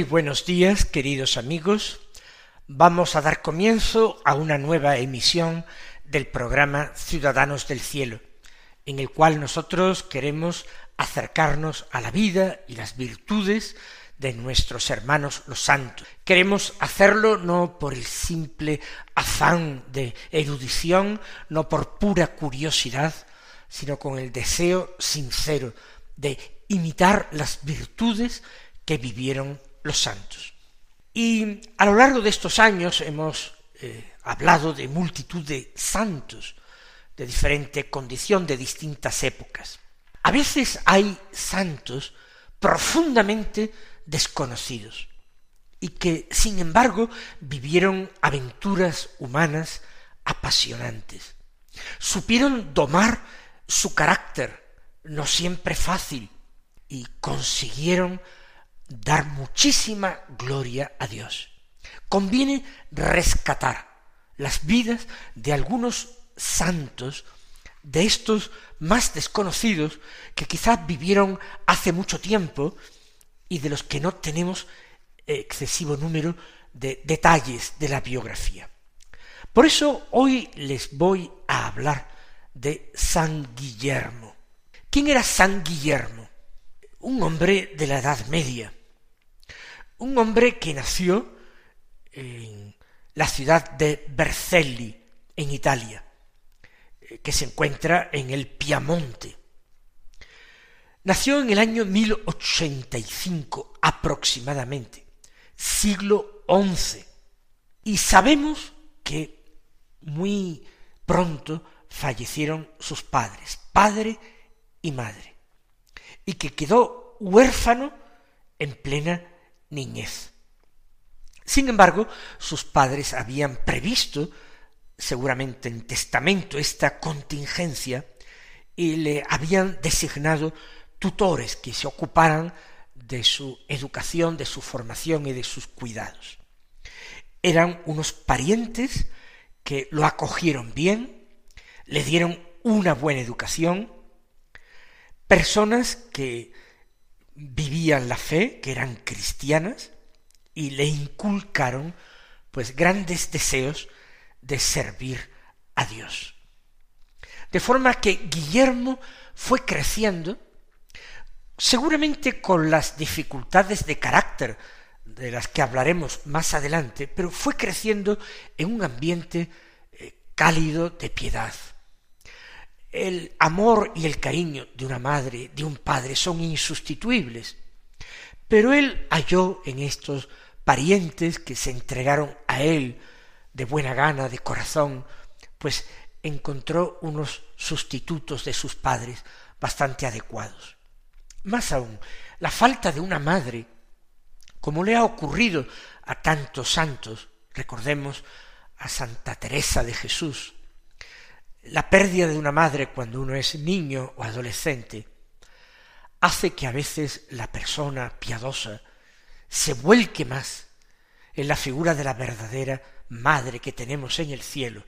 Muy buenos días, queridos amigos. Vamos a dar comienzo a una nueva emisión del programa Ciudadanos del Cielo, en el cual nosotros queremos acercarnos a la vida y las virtudes de nuestros hermanos los santos. Queremos hacerlo no por el simple afán de erudición, no por pura curiosidad, sino con el deseo sincero de imitar las virtudes que vivieron los santos. Y a lo largo de estos años hemos eh, hablado de multitud de santos de diferente condición, de distintas épocas. A veces hay santos profundamente desconocidos y que, sin embargo, vivieron aventuras humanas apasionantes. Supieron domar su carácter, no siempre fácil, y consiguieron dar muchísima gloria a Dios. Conviene rescatar las vidas de algunos santos, de estos más desconocidos, que quizás vivieron hace mucho tiempo y de los que no tenemos excesivo número de detalles de la biografía. Por eso hoy les voy a hablar de San Guillermo. ¿Quién era San Guillermo? Un hombre de la Edad Media, un hombre que nació en la ciudad de Vercelli, en Italia, eh, que se encuentra en el Piamonte. Nació en el año 1085 aproximadamente, siglo XI, y sabemos que muy pronto fallecieron sus padres, padre y madre, y que quedó huérfano en plena niñez. Sin embargo, sus padres habían previsto, seguramente en testamento, esta contingencia y le habían designado tutores que se ocuparan de su educación, de su formación y de sus cuidados. Eran unos parientes que lo acogieron bien, le dieron una buena educación, personas que vivían la fe, que eran cristianas, y le inculcaron pues grandes deseos de servir a Dios. De forma que Guillermo fue creciendo, seguramente con las dificultades de carácter de las que hablaremos más adelante, pero fue creciendo en un ambiente eh, cálido de piedad, el amor y el cariño de una madre, de un padre, son insustituibles. Pero él halló en estos parientes que se entregaron a él de buena gana, de corazón, pues encontró unos sustitutos de sus padres bastante adecuados. Más aún, la falta de una madre, como le ha ocurrido a tantos santos, recordemos a Santa Teresa de Jesús, la pérdida de una madre cuando uno es niño o adolescente hace que a veces la persona piadosa se vuelque más en la figura de la verdadera madre que tenemos en el cielo,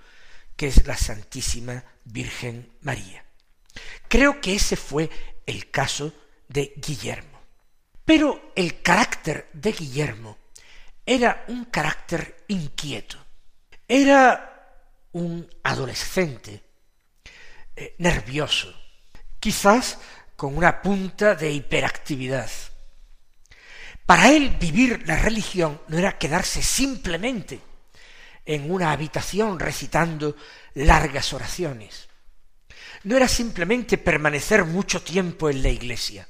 que es la Santísima Virgen María. Creo que ese fue el caso de Guillermo. Pero el carácter de Guillermo era un carácter inquieto. Era un adolescente eh, nervioso, quizás con una punta de hiperactividad. Para él vivir la religión no era quedarse simplemente en una habitación recitando largas oraciones. No era simplemente permanecer mucho tiempo en la iglesia.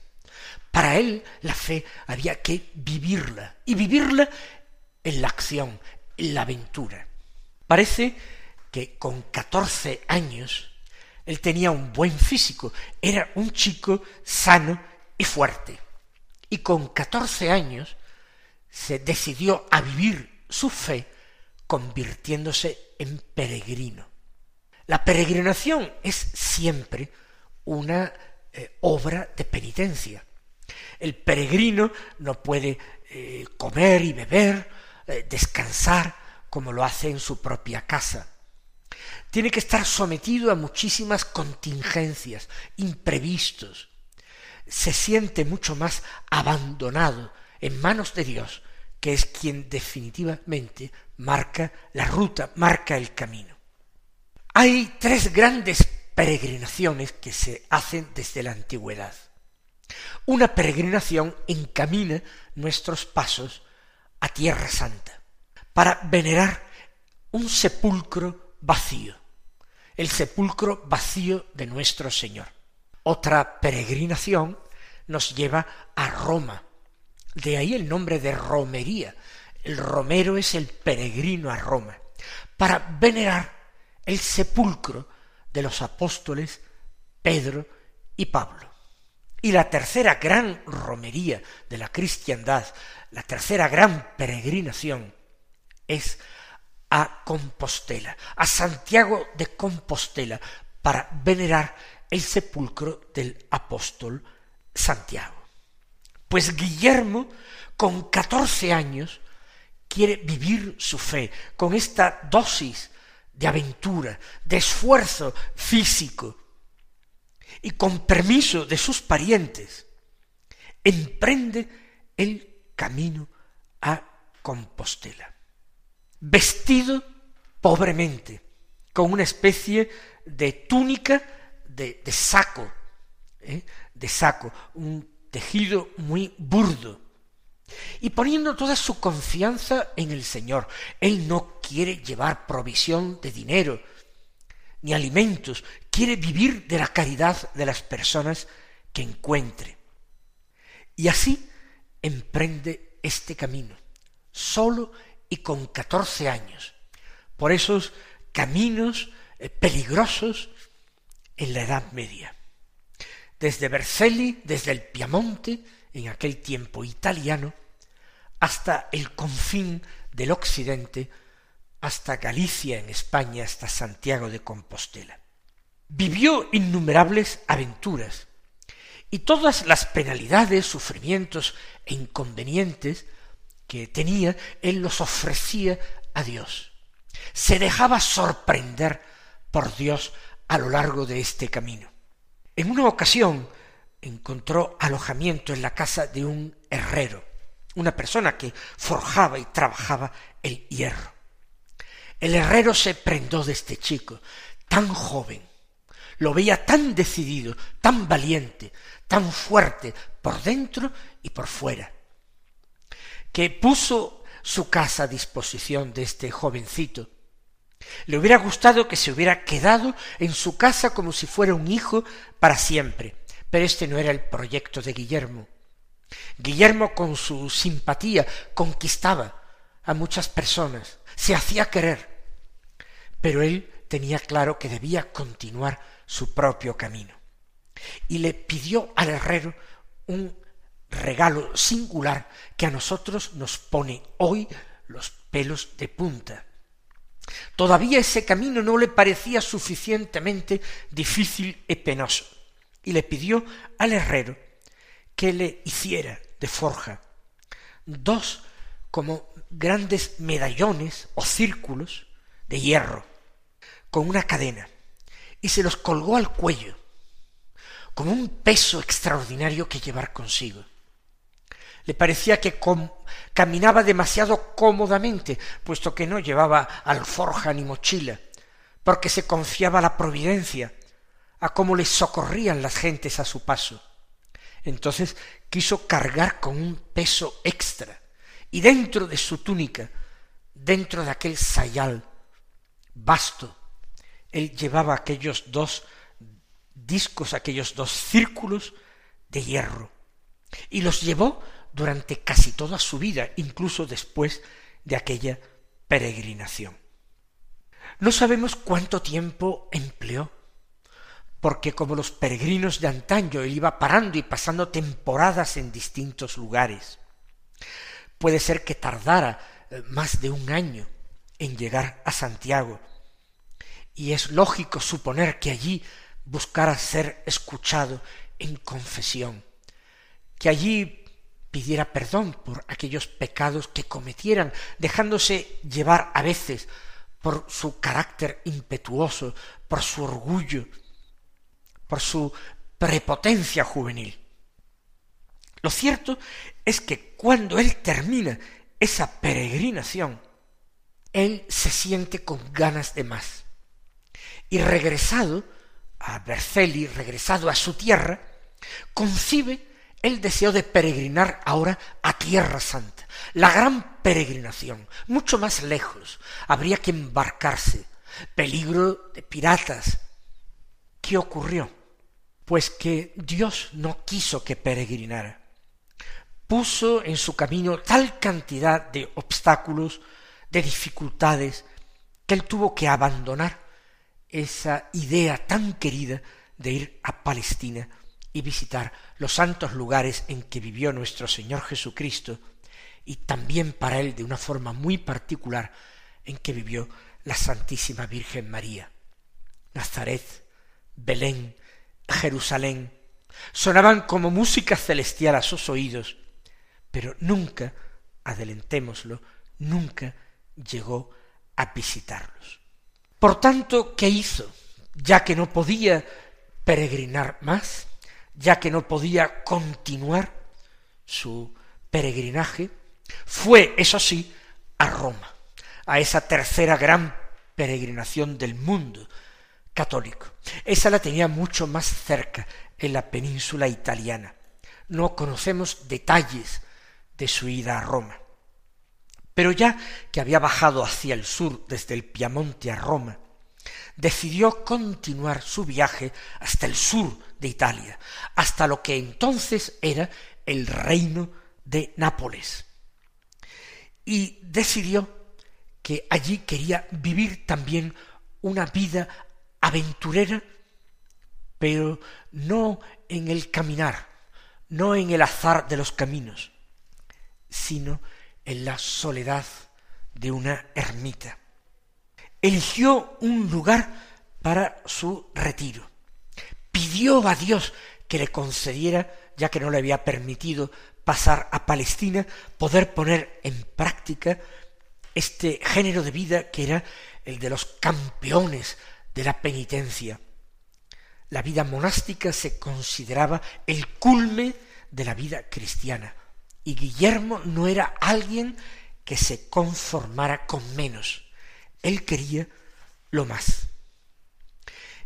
Para él la fe había que vivirla y vivirla en la acción, en la aventura. Parece que con catorce años él tenía un buen físico, era un chico sano y fuerte. Y con catorce años se decidió a vivir su fe convirtiéndose en peregrino. La peregrinación es siempre una eh, obra de penitencia. El peregrino no puede eh, comer y beber, eh, descansar como lo hace en su propia casa. Tiene que estar sometido a muchísimas contingencias, imprevistos. Se siente mucho más abandonado en manos de Dios, que es quien definitivamente marca la ruta, marca el camino. Hay tres grandes peregrinaciones que se hacen desde la antigüedad. Una peregrinación encamina nuestros pasos a Tierra Santa para venerar un sepulcro vacío, el sepulcro vacío de nuestro Señor. Otra peregrinación nos lleva a Roma, de ahí el nombre de romería. El romero es el peregrino a Roma, para venerar el sepulcro de los apóstoles Pedro y Pablo. Y la tercera gran romería de la cristiandad, la tercera gran peregrinación, es a Compostela, a Santiago de Compostela, para venerar el sepulcro del apóstol Santiago. Pues Guillermo, con catorce años, quiere vivir su fe con esta dosis de aventura, de esfuerzo físico, y con permiso de sus parientes, emprende el camino a Compostela, vestido pobremente, con una especie de túnica de, saco, ¿eh? de saco, un tejido muy burdo, y poniendo toda su confianza en el Señor. Él no quiere llevar provisión de dinero ni alimentos, quiere vivir de la caridad de las personas que encuentre. Y así emprende este camino, solo y con catorce años, por esos caminos eh, peligrosos en la Edad Media. Desde Vercelli, desde el Piamonte, en aquel tiempo italiano, hasta el confín del occidente, hasta Galicia en España, hasta Santiago de Compostela. Vivió innumerables aventuras, y todas las penalidades, sufrimientos e inconvenientes que tenía, él los ofrecía a Dios. Se dejaba sorprender por Dios a lo largo de este camino. En una ocasión encontró alojamiento en la casa de un herrero, una persona que forjaba y trabajaba el hierro. El herrero se prendó de este chico, tan joven, lo veía tan decidido, tan valiente, tan fuerte por dentro y por fuera, que puso su casa a disposición de este jovencito. Le hubiera gustado que se hubiera quedado en su casa como si fuera un hijo para siempre, pero este no era el proyecto de Guillermo. Guillermo con su simpatía conquistaba a muchas personas, se hacía querer, pero él tenía claro que debía continuar su propio camino. Y le pidió al herrero un regalo singular que a nosotros nos pone hoy los pelos de punta. Todavía ese camino no le parecía suficientemente difícil y penoso y le pidió al herrero que le hiciera de forja dos como grandes medallones o círculos de hierro con una cadena y se los colgó al cuello como un peso extraordinario que llevar consigo. Le parecía que caminaba demasiado cómodamente, puesto que no llevaba alforja ni mochila, porque se confiaba a la providencia a cómo le socorrían las gentes a su paso. Entonces quiso cargar con un peso extra, y dentro de su túnica, dentro de aquel sayal vasto, él llevaba aquellos dos discos, aquellos dos círculos de hierro, y los llevó durante casi toda su vida, incluso después de aquella peregrinación. No sabemos cuánto tiempo empleó, porque como los peregrinos de antaño, él iba parando y pasando temporadas en distintos lugares. Puede ser que tardara eh, más de un año en llegar a Santiago, y es lógico suponer que allí buscara ser escuchado en confesión, que allí pidiera perdón por aquellos pecados que cometieran, dejándose llevar a veces por su carácter impetuoso, por su orgullo, por su prepotencia juvenil. Lo cierto es que cuando él termina esa peregrinación, él se siente con ganas de más. Y regresado a Berceli, regresado a su tierra, concibe el deseo de peregrinar ahora a Tierra Santa, la gran peregrinación, mucho más lejos, habría que embarcarse, peligro de piratas. ¿Qué ocurrió? Pues que Dios no quiso que peregrinara. Puso en su camino tal cantidad de obstáculos, de dificultades, que él tuvo que abandonar esa idea tan querida de ir a Palestina y visitar los santos lugares en que vivió nuestro Señor Jesucristo y también para él de una forma muy particular en que vivió la Santísima Virgen María. Nazaret, Belén, Jerusalén, sonaban como música celestial a sus oídos, pero nunca, adelentémoslo, nunca llegó a visitarlos. Por tanto, ¿qué hizo? Ya que no podía peregrinar más, ya que no podía continuar su peregrinaje, fue, eso sí, a Roma, a esa tercera gran peregrinación del mundo católico. Esa la tenía mucho más cerca, en la península italiana. No conocemos detalles de su ida a Roma. Pero ya que había bajado hacia el sur desde el Piamonte a Roma, decidió continuar su viaje hasta el sur de Italia, hasta lo que entonces era el reino de Nápoles. Y decidió que allí quería vivir también una vida aventurera, pero no en el caminar, no en el azar de los caminos, sino en la soledad de una ermita eligió un lugar para su retiro. Pidió a Dios que le concediera, ya que no le había permitido pasar a Palestina, poder poner en práctica este género de vida que era el de los campeones de la penitencia. La vida monástica se consideraba el culme de la vida cristiana, y Guillermo no era alguien que se conformara con menos. Él quería lo más.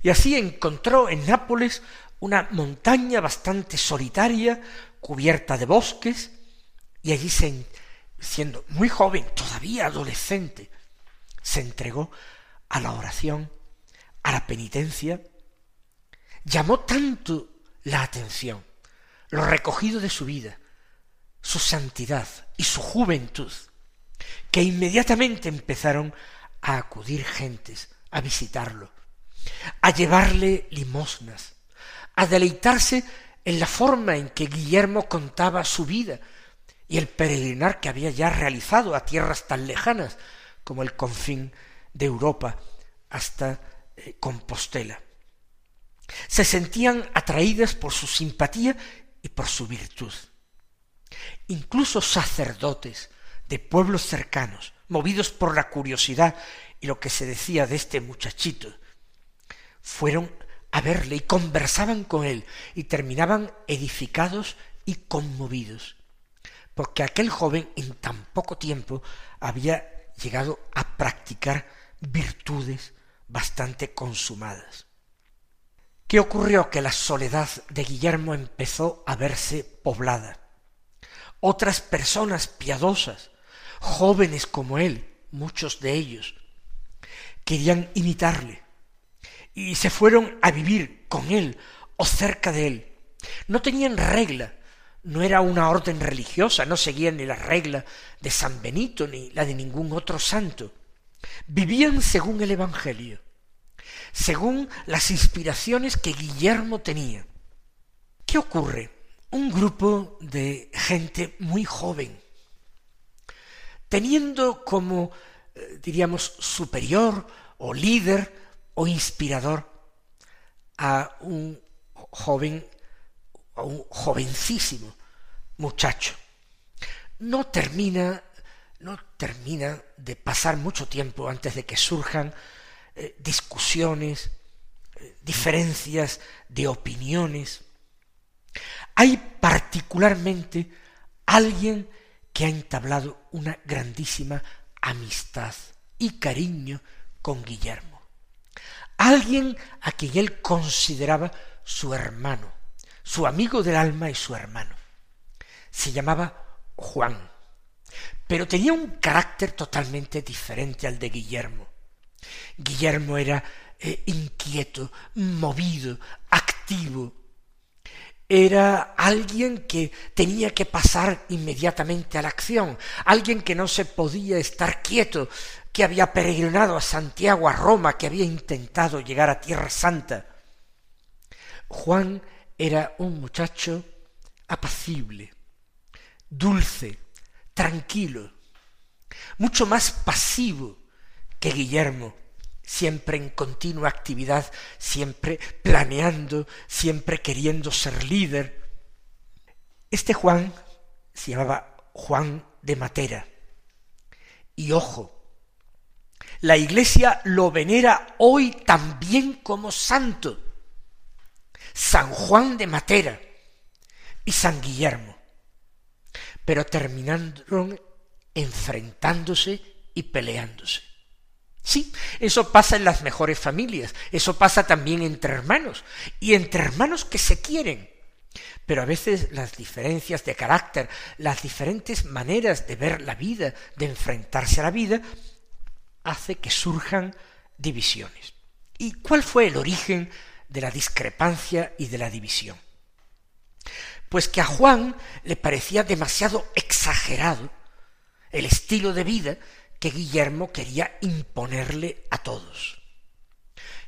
Y así encontró en Nápoles una montaña bastante solitaria, cubierta de bosques, y allí siendo muy joven, todavía adolescente, se entregó a la oración, a la penitencia, llamó tanto la atención lo recogido de su vida, su santidad y su juventud, que inmediatamente empezaron a acudir gentes a visitarlo, a llevarle limosnas, a deleitarse en la forma en que Guillermo contaba su vida y el peregrinar que había ya realizado a tierras tan lejanas como el confín de Europa hasta eh, Compostela. Se sentían atraídas por su simpatía y por su virtud. Incluso sacerdotes de pueblos cercanos movidos por la curiosidad y lo que se decía de este muchachito, fueron a verle y conversaban con él y terminaban edificados y conmovidos, porque aquel joven en tan poco tiempo había llegado a practicar virtudes bastante consumadas. ¿Qué ocurrió? Que la soledad de Guillermo empezó a verse poblada. Otras personas piadosas, jóvenes como él, muchos de ellos, querían imitarle y se fueron a vivir con él o cerca de él. No tenían regla, no era una orden religiosa, no seguían ni la regla de San Benito ni la de ningún otro santo. Vivían según el Evangelio, según las inspiraciones que Guillermo tenía. ¿Qué ocurre? Un grupo de gente muy joven, teniendo como, eh, diríamos, superior o líder o inspirador a un joven, a un jovencísimo muchacho. No termina, no termina de pasar mucho tiempo antes de que surjan eh, discusiones, eh, diferencias de opiniones. Hay particularmente alguien que ha entablado una grandísima amistad y cariño con Guillermo. Alguien a quien él consideraba su hermano, su amigo del alma y su hermano. Se llamaba Juan, pero tenía un carácter totalmente diferente al de Guillermo. Guillermo era eh, inquieto, movido, activo, era alguien que tenía que pasar inmediatamente a la acción, alguien que no se podía estar quieto, que había peregrinado a Santiago, a Roma, que había intentado llegar a Tierra Santa. Juan era un muchacho apacible, dulce, tranquilo, mucho más pasivo que Guillermo, siempre en continua actividad, siempre planeando, siempre queriendo ser líder. Este Juan se llamaba Juan de Matera. Y ojo, la Iglesia lo venera hoy también como santo. San Juan de Matera y San Guillermo. Pero terminaron enfrentándose y peleándose. Sí, eso pasa en las mejores familias, eso pasa también entre hermanos, y entre hermanos que se quieren. Pero a veces las diferencias de carácter, las diferentes maneras de ver la vida, de enfrentarse a la vida, hace que surjan divisiones. ¿Y cuál fue el origen de la discrepancia y de la división? Pues que a Juan le parecía demasiado exagerado el estilo de vida que Guillermo quería imponerle a todos.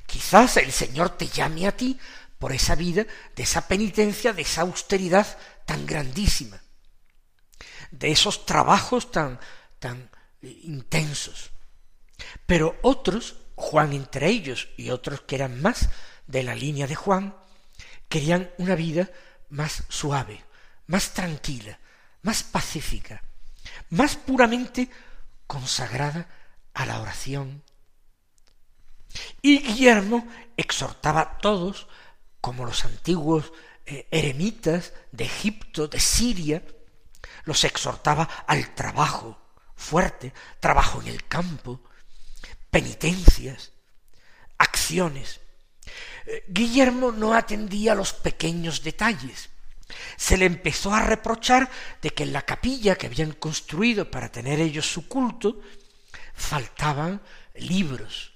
Quizás el Señor te llame a ti por esa vida, de esa penitencia, de esa austeridad tan grandísima, de esos trabajos tan, tan intensos. Pero otros, Juan entre ellos y otros que eran más de la línea de Juan, querían una vida más suave, más tranquila, más pacífica, más puramente consagrada a la oración. Y Guillermo exhortaba a todos, como los antiguos eh, eremitas de Egipto, de Siria, los exhortaba al trabajo fuerte, trabajo en el campo, penitencias, acciones. Eh, Guillermo no atendía a los pequeños detalles, se le empezó a reprochar de que en la capilla que habían construido para tener ellos su culto faltaban libros,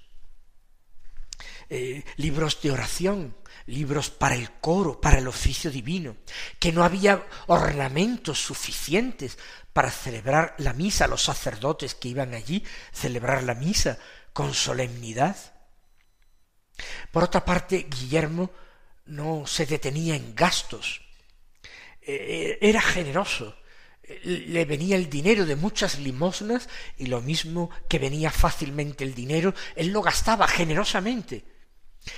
eh, libros de oración, libros para el coro, para el oficio divino, que no había ornamentos suficientes para celebrar la misa, los sacerdotes que iban allí celebrar la misa con solemnidad. Por otra parte, Guillermo no se detenía en gastos, era generoso, le venía el dinero de muchas limosnas y lo mismo que venía fácilmente el dinero, él lo gastaba generosamente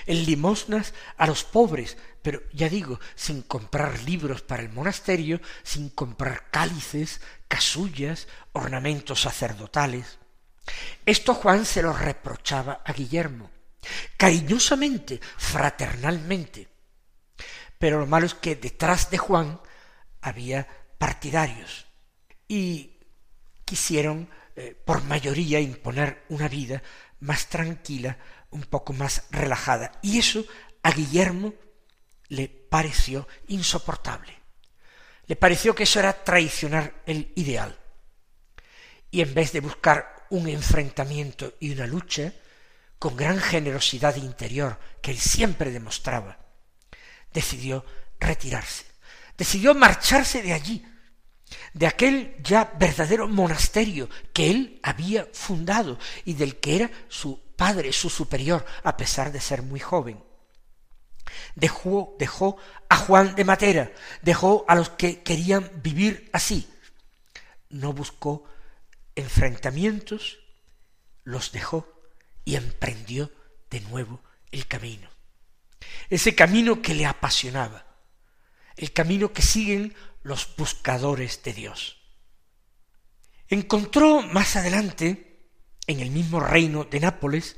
en limosnas a los pobres, pero ya digo, sin comprar libros para el monasterio, sin comprar cálices, casullas, ornamentos sacerdotales. Esto Juan se lo reprochaba a Guillermo, cariñosamente, fraternalmente. Pero lo malo es que detrás de Juan había partidarios y quisieron eh, por mayoría imponer una vida más tranquila, un poco más relajada. Y eso a Guillermo le pareció insoportable. Le pareció que eso era traicionar el ideal. Y en vez de buscar un enfrentamiento y una lucha, con gran generosidad interior que él siempre demostraba, decidió retirarse decidió marcharse de allí de aquel ya verdadero monasterio que él había fundado y del que era su padre, su superior, a pesar de ser muy joven. Dejó, dejó a Juan de Matera, dejó a los que querían vivir así. No buscó enfrentamientos, los dejó y emprendió de nuevo el camino. Ese camino que le apasionaba, el camino que siguen los buscadores de Dios. Encontró más adelante, en el mismo reino de Nápoles,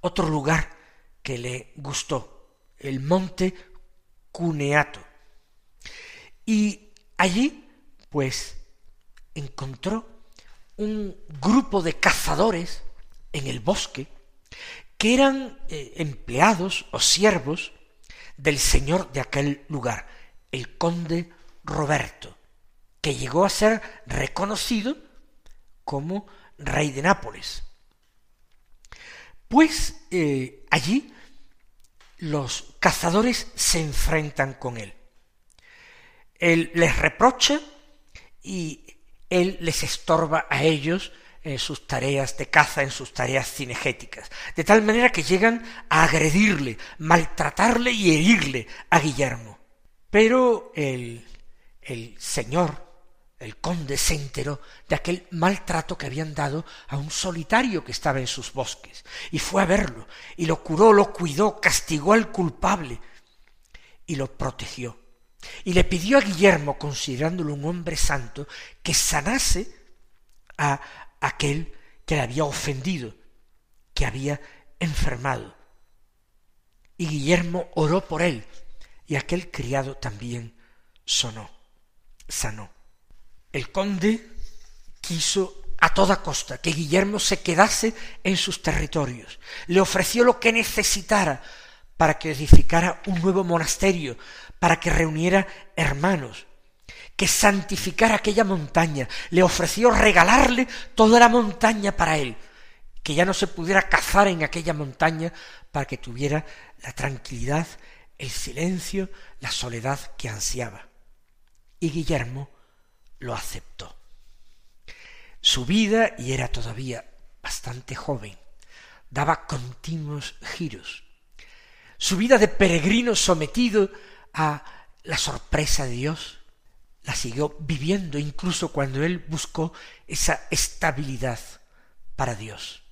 otro lugar que le gustó, el monte Cuneato. Y allí, pues, encontró un grupo de cazadores en el bosque que eran eh, empleados o siervos del señor de aquel lugar, el conde Roberto, que llegó a ser reconocido como rey de Nápoles. Pues eh, allí los cazadores se enfrentan con él. Él les reprocha y él les estorba a ellos en sus tareas de caza, en sus tareas cinegéticas, de tal manera que llegan a agredirle, maltratarle y herirle a Guillermo. Pero el, el señor, el conde, se enteró de aquel maltrato que habían dado a un solitario que estaba en sus bosques, y fue a verlo, y lo curó, lo cuidó, castigó al culpable, y lo protegió. Y le pidió a Guillermo, considerándolo un hombre santo, que sanase a aquel que le había ofendido, que había enfermado. Y Guillermo oró por él, y aquel criado también sonó, sanó. El conde quiso a toda costa que Guillermo se quedase en sus territorios. Le ofreció lo que necesitara para que edificara un nuevo monasterio, para que reuniera hermanos, que santificara aquella montaña, le ofreció regalarle toda la montaña para él, que ya no se pudiera cazar en aquella montaña para que tuviera la tranquilidad, el silencio, la soledad que ansiaba. Y Guillermo lo aceptó. Su vida, y era todavía bastante joven, daba continuos giros. Su vida de peregrino sometido a la sorpresa de Dios, la siguió viviendo incluso cuando él buscó esa estabilidad para Dios.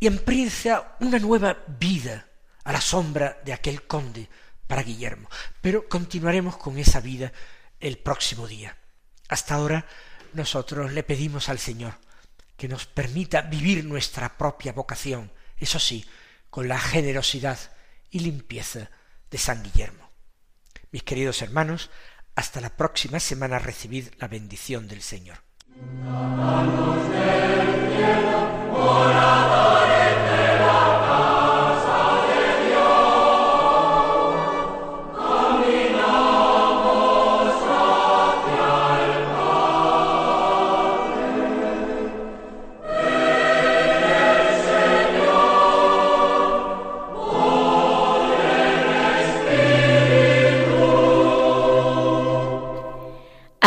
Y empieza una nueva vida a la sombra de aquel conde para Guillermo. Pero continuaremos con esa vida el próximo día. Hasta ahora nosotros le pedimos al Señor que nos permita vivir nuestra propia vocación, eso sí, con la generosidad y limpieza de San Guillermo. Mis queridos hermanos, hasta la próxima semana recibid la bendición del Señor.